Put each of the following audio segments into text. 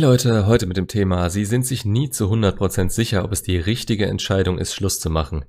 Leute, heute mit dem Thema, Sie sind sich nie zu 100% sicher, ob es die richtige Entscheidung ist, Schluss zu machen.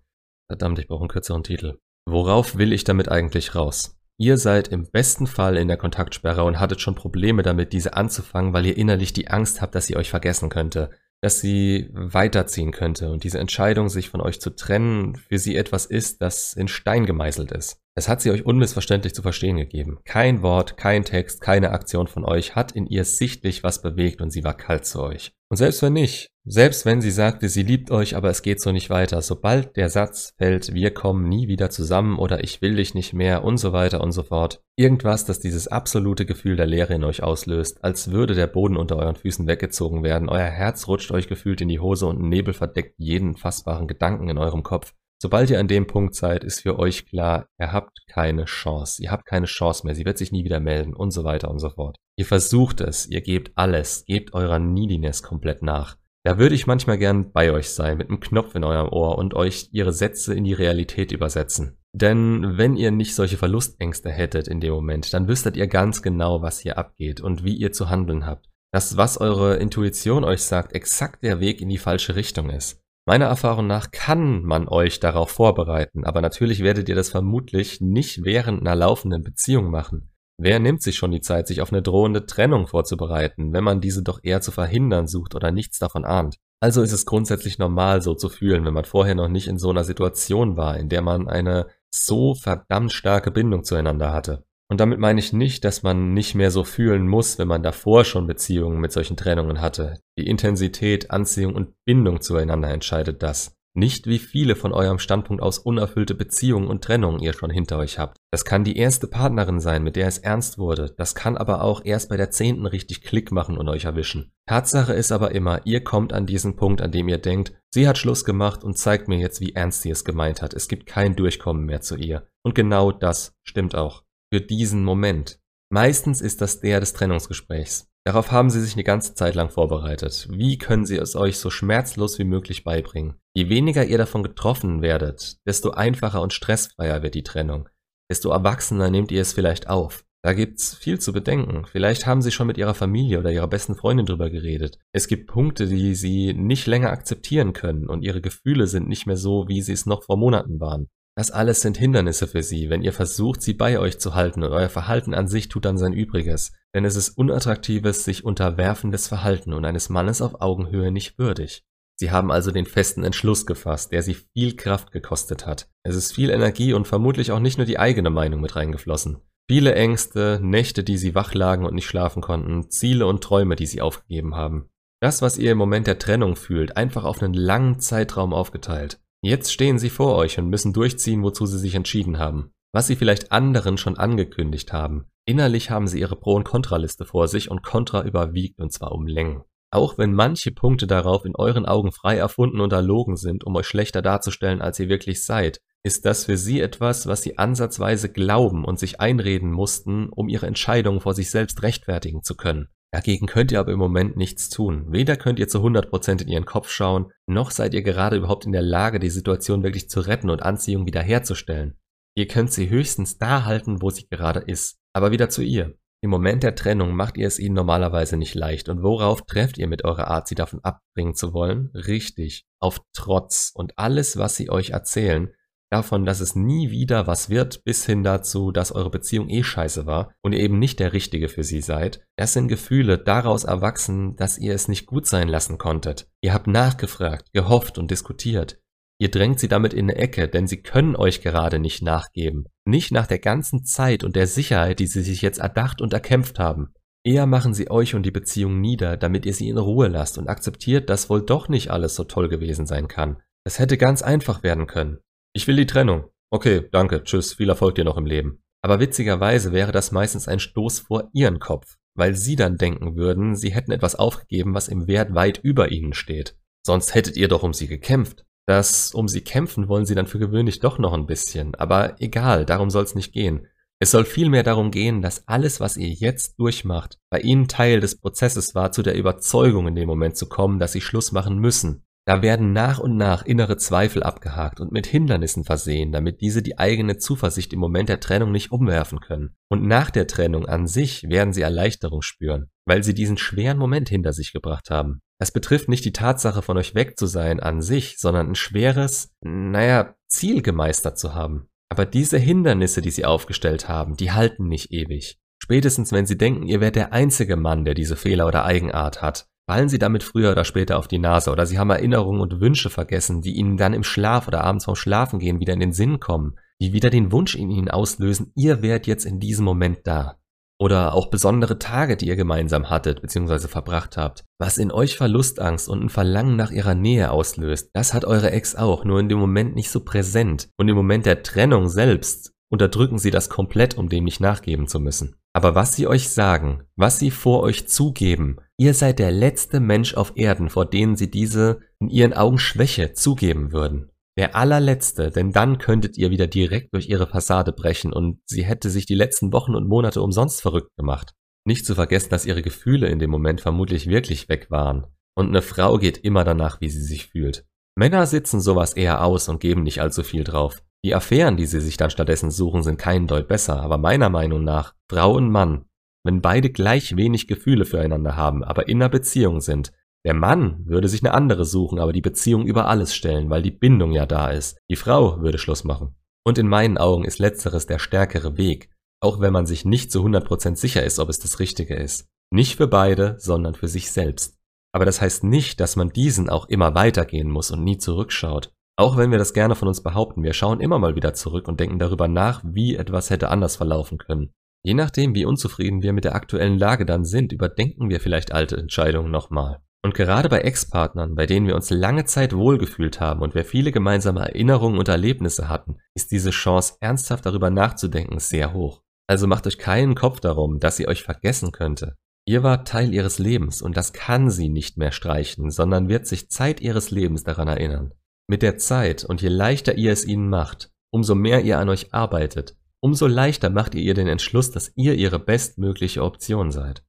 Verdammt, ich brauche einen kürzeren Titel. Worauf will ich damit eigentlich raus? Ihr seid im besten Fall in der Kontaktsperre und hattet schon Probleme damit, diese anzufangen, weil ihr innerlich die Angst habt, dass sie euch vergessen könnte, dass sie weiterziehen könnte und diese Entscheidung, sich von euch zu trennen, für sie etwas ist, das in Stein gemeißelt ist. Es hat sie euch unmissverständlich zu verstehen gegeben. Kein Wort, kein Text, keine Aktion von euch hat in ihr sichtlich was bewegt und sie war kalt zu euch. Und selbst wenn nicht, selbst wenn sie sagte, sie liebt euch, aber es geht so nicht weiter, sobald der Satz fällt, wir kommen nie wieder zusammen oder ich will dich nicht mehr und so weiter und so fort, irgendwas, das dieses absolute Gefühl der Leere in euch auslöst, als würde der Boden unter euren Füßen weggezogen werden, euer Herz rutscht euch gefühlt in die Hose und Nebel verdeckt jeden fassbaren Gedanken in eurem Kopf. Sobald ihr an dem Punkt seid, ist für euch klar, ihr habt keine Chance. Ihr habt keine Chance mehr. Sie wird sich nie wieder melden und so weiter und so fort. Ihr versucht es. Ihr gebt alles. Gebt eurer Neediness komplett nach. Da würde ich manchmal gern bei euch sein, mit einem Knopf in eurem Ohr und euch ihre Sätze in die Realität übersetzen. Denn wenn ihr nicht solche Verlustängste hättet in dem Moment, dann wüsstet ihr ganz genau, was hier abgeht und wie ihr zu handeln habt. Dass was eure Intuition euch sagt, exakt der Weg in die falsche Richtung ist. Meiner Erfahrung nach kann man euch darauf vorbereiten, aber natürlich werdet ihr das vermutlich nicht während einer laufenden Beziehung machen. Wer nimmt sich schon die Zeit, sich auf eine drohende Trennung vorzubereiten, wenn man diese doch eher zu verhindern sucht oder nichts davon ahnt? Also ist es grundsätzlich normal, so zu fühlen, wenn man vorher noch nicht in so einer Situation war, in der man eine so verdammt starke Bindung zueinander hatte. Und damit meine ich nicht, dass man nicht mehr so fühlen muss, wenn man davor schon Beziehungen mit solchen Trennungen hatte. Die Intensität, Anziehung und Bindung zueinander entscheidet das. Nicht wie viele von eurem Standpunkt aus unerfüllte Beziehungen und Trennungen ihr schon hinter euch habt. Das kann die erste Partnerin sein, mit der es ernst wurde. Das kann aber auch erst bei der zehnten richtig Klick machen und euch erwischen. Tatsache ist aber immer, ihr kommt an diesen Punkt, an dem ihr denkt, sie hat Schluss gemacht und zeigt mir jetzt, wie ernst sie es gemeint hat. Es gibt kein Durchkommen mehr zu ihr. Und genau das stimmt auch für diesen Moment. Meistens ist das der des Trennungsgesprächs. Darauf haben Sie sich eine ganze Zeit lang vorbereitet. Wie können Sie es euch so schmerzlos wie möglich beibringen? Je weniger ihr davon getroffen werdet, desto einfacher und stressfreier wird die Trennung. Desto erwachsener nehmt ihr es vielleicht auf. Da gibt's viel zu bedenken. Vielleicht haben Sie schon mit Ihrer Familie oder Ihrer besten Freundin drüber geredet. Es gibt Punkte, die Sie nicht länger akzeptieren können und Ihre Gefühle sind nicht mehr so, wie sie es noch vor Monaten waren. Das alles sind Hindernisse für sie, wenn ihr versucht, sie bei euch zu halten und euer Verhalten an sich tut dann sein Übriges. Denn es ist unattraktives, sich unterwerfendes Verhalten und eines Mannes auf Augenhöhe nicht würdig. Sie haben also den festen Entschluss gefasst, der sie viel Kraft gekostet hat. Es ist viel Energie und vermutlich auch nicht nur die eigene Meinung mit reingeflossen. Viele Ängste, Nächte, die sie wach lagen und nicht schlafen konnten, Ziele und Träume, die sie aufgegeben haben. Das, was ihr im Moment der Trennung fühlt, einfach auf einen langen Zeitraum aufgeteilt. Jetzt stehen sie vor euch und müssen durchziehen, wozu sie sich entschieden haben. Was sie vielleicht anderen schon angekündigt haben. Innerlich haben sie ihre Pro- und Kontraliste vor sich und Kontra überwiegt und zwar um Längen. Auch wenn manche Punkte darauf in euren Augen frei erfunden und erlogen sind, um euch schlechter darzustellen, als ihr wirklich seid, ist das für sie etwas, was sie ansatzweise glauben und sich einreden mussten, um ihre Entscheidungen vor sich selbst rechtfertigen zu können. Dagegen könnt ihr aber im Moment nichts tun. Weder könnt ihr zu 100% in ihren Kopf schauen, noch seid ihr gerade überhaupt in der Lage, die Situation wirklich zu retten und Anziehung wiederherzustellen. Ihr könnt sie höchstens da halten, wo sie gerade ist. Aber wieder zu ihr. Im Moment der Trennung macht ihr es ihnen normalerweise nicht leicht. Und worauf trefft ihr mit eurer Art, sie davon abbringen zu wollen? Richtig, auf Trotz. Und alles, was sie euch erzählen, davon, dass es nie wieder was wird, bis hin dazu, dass eure Beziehung eh scheiße war und ihr eben nicht der Richtige für sie seid. Das sind Gefühle daraus erwachsen, dass ihr es nicht gut sein lassen konntet. Ihr habt nachgefragt, gehofft und diskutiert. Ihr drängt sie damit in eine Ecke, denn sie können euch gerade nicht nachgeben. Nicht nach der ganzen Zeit und der Sicherheit, die sie sich jetzt erdacht und erkämpft haben. Eher machen sie euch und die Beziehung nieder, damit ihr sie in Ruhe lasst und akzeptiert, dass wohl doch nicht alles so toll gewesen sein kann. Es hätte ganz einfach werden können. Ich will die Trennung. Okay, danke, tschüss, viel Erfolg dir noch im Leben. Aber witzigerweise wäre das meistens ein Stoß vor ihren Kopf, weil sie dann denken würden, sie hätten etwas aufgegeben, was im Wert weit über ihnen steht. Sonst hättet ihr doch um sie gekämpft. Das um sie kämpfen wollen sie dann für gewöhnlich doch noch ein bisschen, aber egal, darum soll es nicht gehen. Es soll vielmehr darum gehen, dass alles, was ihr jetzt durchmacht, bei ihnen Teil des Prozesses war, zu der Überzeugung in dem Moment zu kommen, dass sie Schluss machen müssen, Da werden nach und nach innere Zweifel abgehakt und mit Hindernissen versehen, damit diese die eigene Zuversicht im Moment der Trennung nicht umwerfen können. Und nach der Trennung an sich werden sie Erleichterung spüren, weil sie diesen schweren Moment hinter sich gebracht haben. Es betrifft nicht die Tatsache, von euch weg zu sein an sich, sondern ein schweres, naja, Ziel gemeistert zu haben. Aber diese Hindernisse, die sie aufgestellt haben, die halten nicht ewig. Spätestens wenn sie denken, ihr wärt der einzige Mann, der diese Fehler oder Eigenart hat, fallen sie damit früher oder später auf die Nase oder sie haben Erinnerungen und Wünsche vergessen, die ihnen dann im Schlaf oder abends vorm Schlafengehen wieder in den Sinn kommen, die wieder den Wunsch in ihnen auslösen, ihr wärt jetzt in diesem Moment da. Oder auch besondere Tage, die ihr gemeinsam hattet bzw. verbracht habt. Was in euch Verlustangst und ein Verlangen nach ihrer Nähe auslöst, das hat eure Ex auch, nur in dem Moment nicht so präsent. Und im Moment der Trennung selbst unterdrücken sie das komplett, um dem nicht nachgeben zu müssen. Aber was sie euch sagen, was sie vor euch zugeben, ihr seid der letzte Mensch auf Erden, vor denen sie diese in ihren Augen Schwäche zugeben würden. Der allerletzte, denn dann könntet ihr wieder direkt durch ihre Fassade brechen und sie hätte sich die letzten Wochen und Monate umsonst verrückt gemacht. Nicht zu vergessen, dass ihre Gefühle in dem Moment vermutlich wirklich weg waren. Und eine Frau geht immer danach, wie sie sich fühlt. Männer sitzen sowas eher aus und geben nicht allzu viel drauf. Die Affären, die sie sich dann stattdessen suchen, sind keinen Deut besser, aber meiner Meinung nach, Frau und Mann, wenn beide gleich wenig Gefühle füreinander haben, aber in einer Beziehung sind, der Mann würde sich eine andere suchen, aber die Beziehung über alles stellen, weil die Bindung ja da ist. Die Frau würde Schluss machen. Und in meinen Augen ist letzteres der stärkere Weg, auch wenn man sich nicht zu 100% sicher ist, ob es das Richtige ist. Nicht für beide, sondern für sich selbst. Aber das heißt nicht, dass man diesen auch immer weitergehen muss und nie zurückschaut. Auch wenn wir das gerne von uns behaupten, wir schauen immer mal wieder zurück und denken darüber nach, wie etwas hätte anders verlaufen können. Je nachdem, wie unzufrieden wir mit der aktuellen Lage dann sind, überdenken wir vielleicht alte Entscheidungen nochmal. Und gerade bei Ex-Partnern, bei denen wir uns lange Zeit wohlgefühlt haben und wir viele gemeinsame Erinnerungen und Erlebnisse hatten, ist diese Chance, ernsthaft darüber nachzudenken, sehr hoch. Also macht euch keinen Kopf darum, dass sie euch vergessen könnte. Ihr wart Teil ihres Lebens und das kann sie nicht mehr streichen, sondern wird sich Zeit ihres Lebens daran erinnern. Mit der Zeit und je leichter ihr es ihnen macht, umso mehr ihr an euch arbeitet, umso leichter macht ihr ihr den Entschluss, dass ihr ihre bestmögliche Option seid.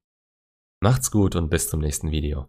Macht's gut und bis zum nächsten Video.